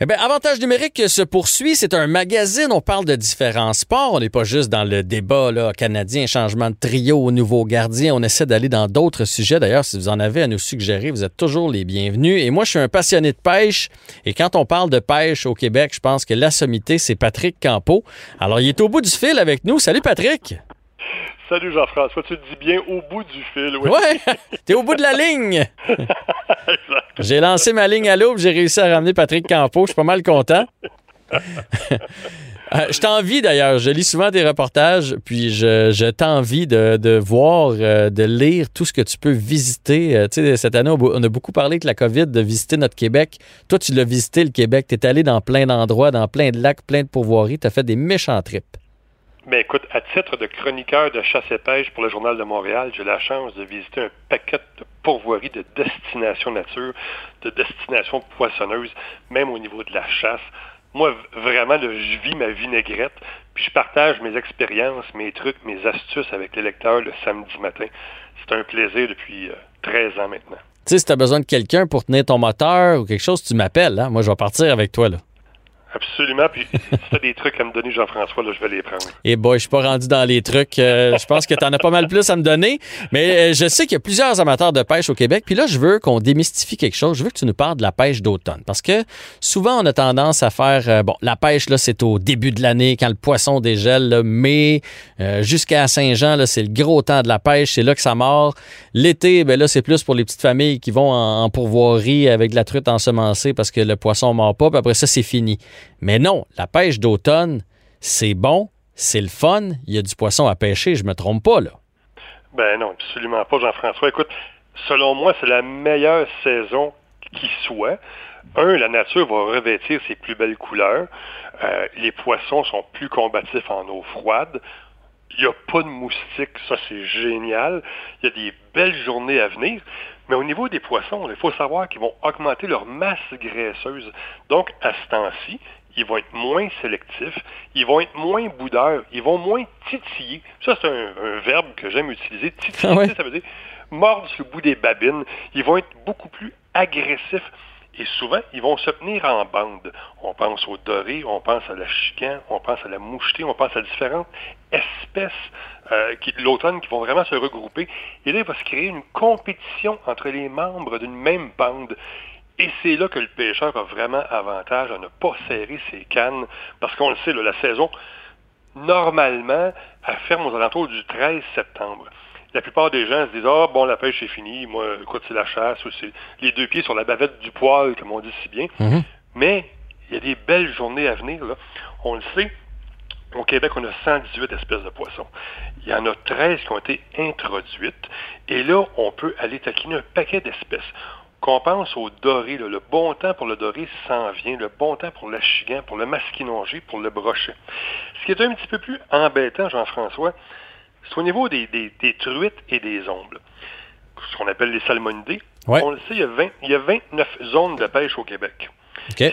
Eh bien, Avantage numérique se poursuit. C'est un magazine. On parle de différents sports. On n'est pas juste dans le débat là, canadien, changement de trio au nouveau gardien. On essaie d'aller dans d'autres sujets. D'ailleurs, si vous en avez à nous suggérer, vous êtes toujours les bienvenus. Et moi, je suis un passionné de pêche. Et quand on parle de pêche au Québec, je pense que la sommité, c'est Patrick Campeau. Alors, il est au bout du fil avec nous. Salut, Patrick. Salut Jean-François, tu te dis bien au bout du fil, oui. Ouais, t'es au bout de la ligne. J'ai lancé ma ligne à l'aube, j'ai réussi à ramener Patrick Campeau. Je suis pas mal content. Euh, je t'envie d'ailleurs, je lis souvent tes reportages, puis je, je t'envie de, de voir, euh, de lire tout ce que tu peux visiter. Euh, tu sais, cette année, on, a beaucoup parlé avec la COVID de visiter notre Québec. Toi, tu l'as visité, le Québec. Tu es allé dans plein d'endroits, dans plein de lacs, plein de pourvoiries. Tu as fait des méchants trips. Mais écoute, à titre de chroniqueur de chasse et pêche pour le Journal de Montréal, j'ai la chance de visiter un paquet de pourvoiries de destinations nature, de destinations poissonneuses, même au niveau de la chasse. Moi, vraiment, je vis ma vinaigrette, puis je partage mes expériences, mes trucs, mes astuces avec les lecteurs le samedi matin. C'est un plaisir depuis euh, 13 ans maintenant. Tu sais, si tu as besoin de quelqu'un pour tenir ton moteur ou quelque chose, tu m'appelles. Hein? Moi, je vais partir avec toi. là. Absolument. Puis si tu as des trucs à me donner, Jean-François, là, je vais les prendre. Et boy, je suis pas rendu dans les trucs. Euh, je pense que tu en as pas mal plus à me donner. Mais euh, je sais qu'il y a plusieurs amateurs de pêche au Québec. Puis là, je veux qu'on démystifie quelque chose. Je veux que tu nous parles de la pêche d'automne. Parce que souvent, on a tendance à faire... euh, bon, la pêche, là, c'est au début de l'année, quand le poisson dégèle. Là, mai euh, jusqu'à Saint-Jean, là, c'est le gros temps de la pêche. C'est là que ça mord. L'été, ben là, c'est plus pour les petites familles qui vont en, en pourvoirie avec de la truite ensemencée parce que le poisson mord pas. Puis après ça, c'est fini. Mais non, la pêche d'automne, c'est bon, c'est le fun, il y a du poisson à pêcher, je me trompe pas, là. Ben non, absolument pas, Jean-François. Écoute, selon moi, c'est la meilleure saison qui soit. Un, la nature va revêtir ses plus belles couleurs. Euh, les poissons sont plus combatifs en eau froide. Il n'y a pas de moustiques, ça c'est génial. Il y a des belles journées à venir. Mais au niveau des poissons, il faut savoir qu'ils vont augmenter leur masse graisseuse. Donc, à ce temps-ci, ils vont être moins sélectifs, ils vont être moins boudeurs, ils vont moins titiller. Ça, c'est un, un verbe que j'aime utiliser. Titiller, Ah ouais? ça veut dire mordre sur le bout des babines. Ils vont être beaucoup plus agressifs. Et souvent, ils vont se tenir en bande. On pense au doré, on pense à la chican, on pense à la mouchetée, on pense à différentes espèces euh, qui, l'automne qui vont vraiment se regrouper. Et là, il va se créer une compétition entre les membres d'une même bande. Et c'est là que le pêcheur a vraiment avantage à ne pas serrer ses cannes, parce qu'on le sait, là, la saison, normalement, elle ferme aux alentours du 13 septembre. La plupart des gens se disent Ah, bon, la pêche est finie, moi, écoute, c'est la chasse, ou c'est les deux pieds sur la bavette du poil, comme on dit si bien. Mais il y a des belles journées à venir, là. On le sait, au Québec, on a 118 espèces de poissons. Il y en a 13 qui ont été introduites. Et là, on peut aller taquiner un paquet d'espèces. Qu'on pense au doré, là, le bon temps pour le doré s'en vient, le bon temps pour l'achigan, pour le masquinongé, pour le brochet. Ce qui est un petit peu plus embêtant, Jean-François, c'est au niveau des, des- des truites et des ombles. Ce qu'on appelle les salmonidés. Ouais. On le sait, il y, a 20 il y a 29 zones de pêche au Québec.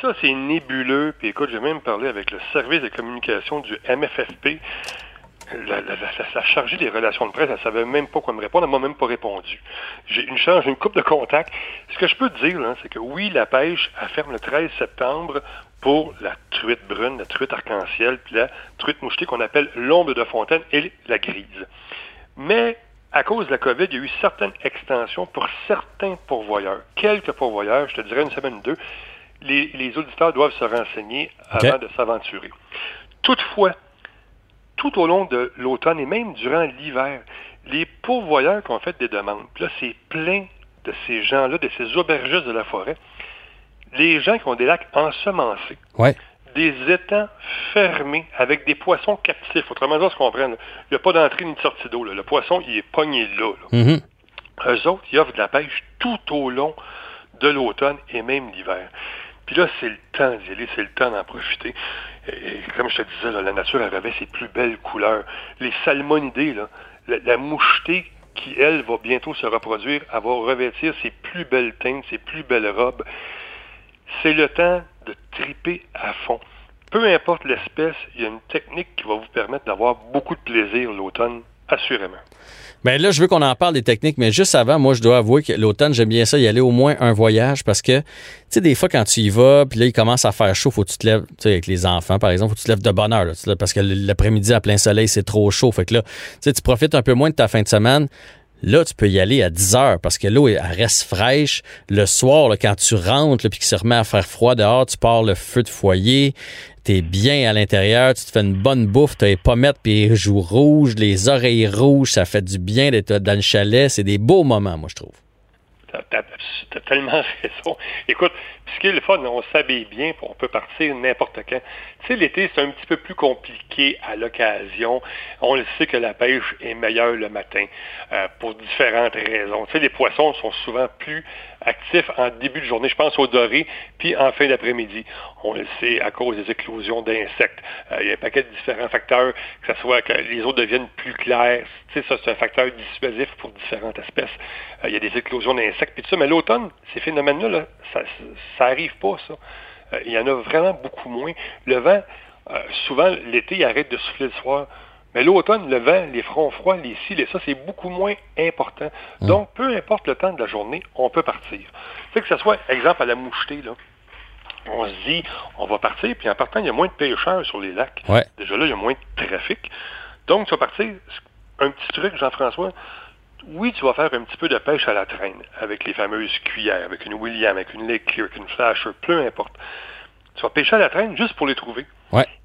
Ça, c'est nébuleux. Puis écoute, j'ai même parlé avec le service de communication du MFFP. La, chargée des relations de presse, elle savait même pas quoi me répondre. Elle m'a même pas répondu. J'ai une j'ai une coupe de contact. Ce que je peux te dire, c'est que oui, la pêche, elle ferme le 13 septembre pour la truite brune, la truite arc-en-ciel, puis la truite mouchetée qu'on appelle l'ombre de fontaine et la grise. Mais à cause de la COVID, il y a eu certaines extensions pour certains pourvoyeurs. Quelques pourvoyeurs, je te dirais une semaine ou deux, les, les auditeurs doivent se renseigner avant de s'aventurer. Toutefois, tout au long de l'automne et même durant l'hiver, les pourvoyeurs qui ont fait des demandes, là, c'est plein de ces gens-là, de ces aubergistes de la forêt, les gens qui ont des lacs ensemencés, Ouais. des étangs fermés avec des poissons captifs. Autrement dit, on se comprenne, là, il n'y a pas d'entrée ni de sortie d'eau. Le poisson, il est pogné là. là. Mhm. Eux autres, ils offrent de la pêche tout au long de l'automne et même l'hiver. Puis là, c'est le temps d'y aller, c'est le temps d'en profiter. Et, comme je te disais, la nature elle revêt ses plus belles couleurs. Les salmonidés, là, la, la mouchetée qui, elle, va bientôt se reproduire, elle va revêtir ses plus belles teintes, ses plus belles robes. C'est le temps de triper à fond. Peu importe l'espèce, il y a une technique qui va vous permettre d'avoir beaucoup de plaisir l'automne, assurément. Bien là, je veux qu'on en parle des techniques, mais juste avant, moi, je dois avouer que l'automne, j'aime bien ça, y aller au moins un voyage parce que, tu sais, des fois, quand tu y vas, puis là, il commence à faire chaud, faut que tu te lèves, tu sais, avec les enfants, par exemple, faut que tu te lèves de bonne heure, là, parce que l'après-midi, à plein soleil, c'est trop chaud. Fait que là, tu sais, tu profites un peu moins de ta fin de semaine. Là, tu peux y aller à 10 heures parce que l'eau elle reste fraîche. Le soir, quand tu rentres puis qu'il se remet à faire froid dehors, tu pars le feu de foyer. T'es bien à l'intérieur, tu te fais une bonne bouffe, t'as les pommettes puis les joues rouges, les oreilles rouges, ça fait du bien d'être dans le chalet. C'est des beaux moments, moi, je trouve. T'as tellement raison. Écoute, ce qui est le fun, on s'habille bien, on peut partir n'importe quand. Tu sais, l'été, c'est un petit peu plus compliqué à l'occasion. On le sait que la pêche est meilleure le matin euh, pour différentes raisons. Tu sais, les poissons sont souvent plus actifs en début de journée. Je pense aux dorés, puis en fin d'après-midi. On le sait à cause des éclosions d'insectes. Euh, il y a un paquet de différents facteurs, que ce soit que les eaux deviennent plus claires. Tu sais, ça, c'est un facteur dissuasif pour différentes espèces. Euh, il y a des éclosions d'insectes, puis tout ça. Mais l'automne, ces phénomènes-là, là, ça, ça arrive pas, ça. Euh, il y en a vraiment beaucoup moins. Le vent, souvent, l'été, il arrête de souffler le soir. Mais l'automne, le vent, les fronts froids, les cils et ça, c'est beaucoup moins important. Mm. Donc, peu importe le temps de la journée, on peut partir. C'est que ce soit, exemple, à la mouchetée, là, on se dit, on va partir, puis en partant, il y a moins de pêcheurs sur les lacs. Déjà là, il y a moins de trafic. Donc, tu vas partir, un petit truc, Jean-François, oui, tu vas faire un petit peu de pêche à la traîne avec les fameuses cuillères, avec une William, avec une Lake avec une Flasher, peu importe. Tu vas pêcher à la traîne juste pour les trouver.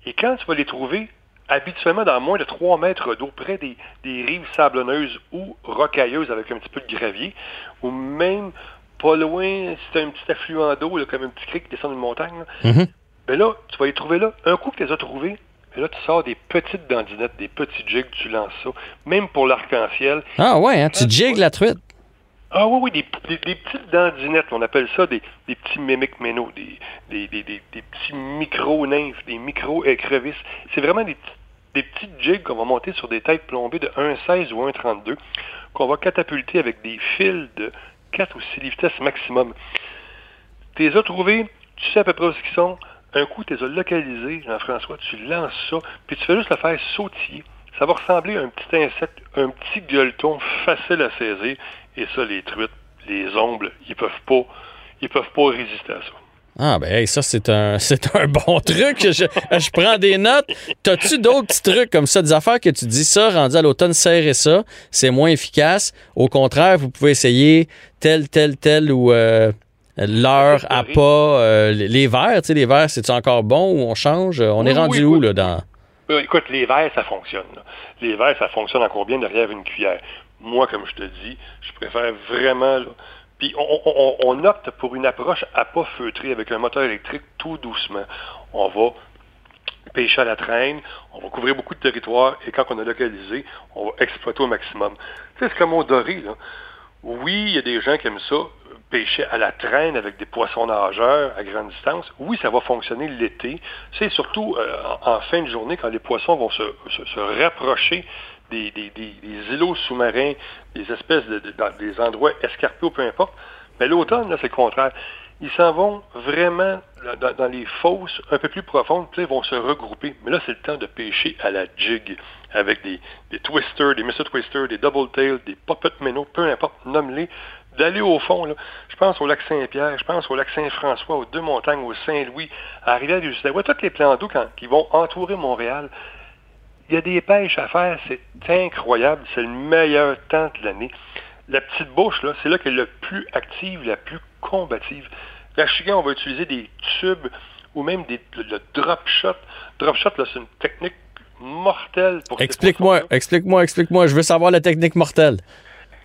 Et quand tu vas les trouver, habituellement dans moins de 3 mètres d'eau, près des, rives sablonneuses ou rocailleuses avec un petit peu de gravier, ou même pas loin, si tu un petit affluent d'eau, comme un petit cric qui descend d'une montagne, mm-hmm. ben là, tu vas les trouver là. Un coup que tu les as trouvés, là, tu sors des petites dandinettes, des petits jigs, tu lances ça. Même pour l'arc-en-ciel. Ah ouais, hein, tu jigues la truite. Ah oui, oui, des, petites dandinettes, on appelle ça des, petits mémiques ménos, des, des, petits micro-nymphes, des micro-écrevisses. C'est vraiment des, petites jigs qu'on va monter sur des têtes plombées de 1,16 ou 1,32 qu'on va catapulter avec des fils de 4 ou 6 livres maximum. Tu les as trouvés, tu sais à peu près où ils sont, un coup, tu les as localisés, Jean-François, tu lances ça, puis tu fais juste le faire sautiller. Ça va ressembler à un petit insecte, un petit gueuleton facile à saisir. Et ça, les truites, les ombres, ils peuvent pas, ils peuvent pas résister à ça. Ah ben ça c'est un c'est un bon truc. Je, je prends des notes. T'as-tu d'autres petits trucs comme ça, des affaires que tu dis ça, rendu à l'automne, serrez ça, c'est moins efficace. Au contraire, vous pouvez essayer tel, tel, tel ou euh, l'heure à pas. Euh, les verres, tu sais, les verres, c'est encore bon ou on change? On est rendu où, là, dans. Euh, écoute, les verres, ça fonctionne. Les verres, ça fonctionne encore bien derrière une cuillère. Moi, comme je te dis, je préfère vraiment. Puis on, opte pour une approche à pas feutrer avec un moteur électrique tout doucement. On va pêcher à la traîne, on va couvrir beaucoup de territoire et quand on a localisé, on va exploiter au maximum. C'est comme au doré. Là. Oui, il y a des gens qui aiment ça, pêcher à la traîne avec des poissons nageurs à grande distance, oui, ça va fonctionner l'été. C'est surtout euh, en, fin de journée quand les poissons vont se, rapprocher des, îlots sous-marins, des espèces de, des endroits escarpés ou peu importe. Mais l'automne, là, c'est le contraire. Ils s'en vont vraiment dans, les fosses un peu plus profondes, puis ils vont se regrouper. Mais là, c'est le temps de pêcher à la jig avec des, twisters, des Mr. Twisters, des double tails, des puppet minnows, peu importe, nomme-les d'aller au fond. Là. Je pense au lac Saint-Pierre, je pense au lac Saint-François, aux deux montagnes, au Saint-Louis, à rivière du Outaouais, tous les plans d'eau qui vont entourer Montréal. Il y a des pêches à faire, c'est incroyable, c'est le meilleur temps de l'année. La petite bouche, là, c'est là qu'elle est la plus active, la plus combative. La chigan, on va utiliser des tubes ou même des, le drop shot. Drop shot, là, c'est une technique mortelle pour Explique-moi, explique-moi, explique-moi. Je veux savoir la technique mortelle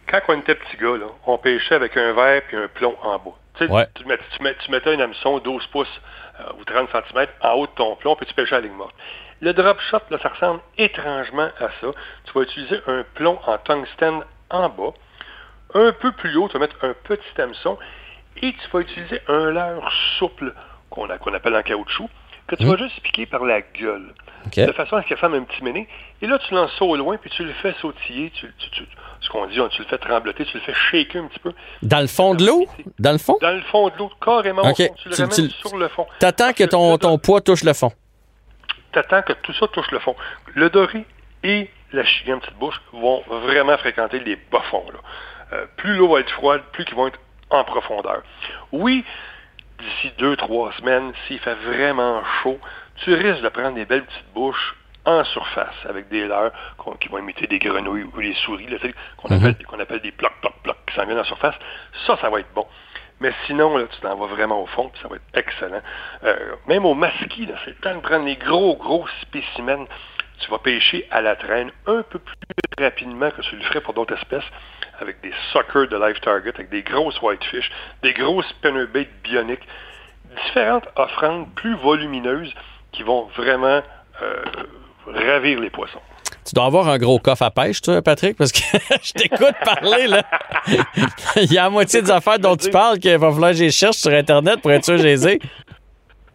quand on était petit gars, on pêchait avec un verre puis un plomb en bas. Tu, tu, mettais un hameçon 12 pouces euh, ou 30 cm en haut de ton plomb, puis tu pêchais à la ligne morte. Le drop shot, là, ça ressemble étrangement à ça. Tu vas utiliser un plomb en tungstène en bas. Un peu plus haut, tu vas mettre un petit hameçon et tu vas utiliser un leurre souple qu'on appelle en caoutchouc, que tu Mhm. vas juste piquer par la gueule, de façon à ce qu'elle fasse un petit méné. Et là, tu lances ça au loin, puis tu le fais sautiller, tu, tu- tu- ce qu'on dit, hein, tu le fais trembloter, tu le fais shaker un petit peu. Dans le fond de l'eau? Dans le fond? Dans le fond de l'eau, carrément au fond. Tu le ramènes sur le fond. T'attends que ton, ton poids touche le fond. T'attends que tout ça touche le fond. Le doré et la chigan petite bouche vont vraiment fréquenter les bas fonds. là. Euh, plus l'eau va être froide, plus qu'ils vont être en profondeur. Oui, d'ici deux, trois semaines, s'il fait vraiment chaud, tu risques de prendre des belles petites bouches en surface avec des leurres qui vont imiter des grenouilles ou des souris, tu sais, qu'on appelle, qu'on appelle des plocs, plocs, plocs, qui s'en viennent en surface. Ça, ça va être bon. Mais sinon, là, tu t'en vas vraiment au fond, puis ça va être excellent. Euh, même au masquis, c'est le temps de prendre les gros, gros spécimens. Tu vas pêcher à la traîne un peu plus rapidement que tu le ferais pour d'autres espèces, avec des suckers de live target, avec des grosses whitefish, des grosses spinnerbait bioniques, différentes offrandes plus volumineuses qui vont vraiment euh, ravir les poissons. Tu dois avoir un gros coffre à pêche, toi, Patrick, parce que je t'écoute parler, là. Il y a la moitié des affaires dont tu parles qu'il va falloir que je les cherche sur Internet pour être sûr que je les ai.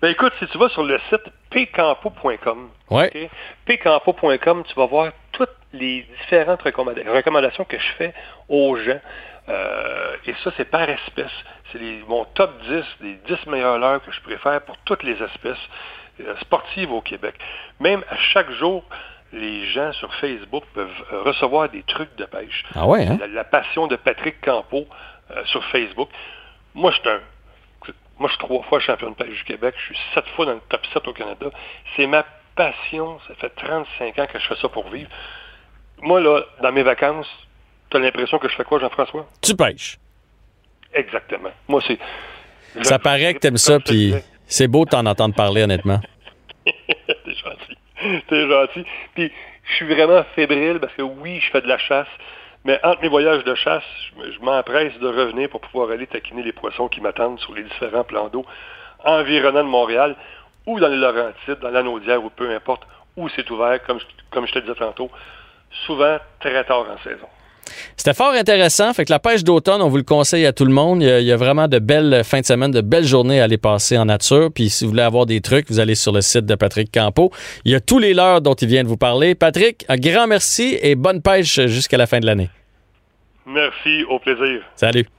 Ben écoute, si tu vas sur le site pcampo.com, Ouais. pcampo.com, tu vas voir toutes les différentes recommanda- recommandations que je fais aux gens. Euh, et ça, c'est par espèce. C'est mon top 10, les 10 meilleures leurres que je préfère pour toutes les espèces euh, sportives au Québec. Même à chaque jour, les gens sur Facebook peuvent euh, recevoir des trucs de pêche. Ah ouais, hein? La, la passion de Patrick Campo euh, sur Facebook. Moi, je suis un moi, je suis trois fois champion de pêche du Québec. Je suis sept fois dans le top 7 au Canada. C'est ma passion. Ça fait 35 ans que je fais ça pour vivre. Moi, là, dans mes vacances, tu as l'impression que je fais quoi, Jean-François? Tu pêches. Exactement. Moi, c'est... Ça paraît que t'aimes ça, puis c'est beau de t'en entendre parler, honnêtement. T'es gentil. Puis, je suis vraiment fébrile parce que oui, je fais de la chasse, mais entre mes voyages de chasse, je me- je m'empresse de revenir pour pouvoir aller taquiner les poissons qui m'attendent sur les différents plans d'eau environnants de Montréal ou dans les Laurentides, dans l'Anaudière ou peu importe où c'est ouvert, comme, comme je te disais tantôt, souvent très tard en saison. C'était fort intéressant. Fait que la pêche d'automne, on vous le conseille à tout le monde. Il y a, il y a vraiment de belles fins de semaine, de belles journées à aller passer en nature. Puis si vous voulez avoir des trucs, vous allez sur le site de Patrick Campo. Il y a tous les leurres dont il vient de vous parler. Patrick, un grand merci et bonne pêche jusqu'à la fin de l'année. Merci, au plaisir. Salut.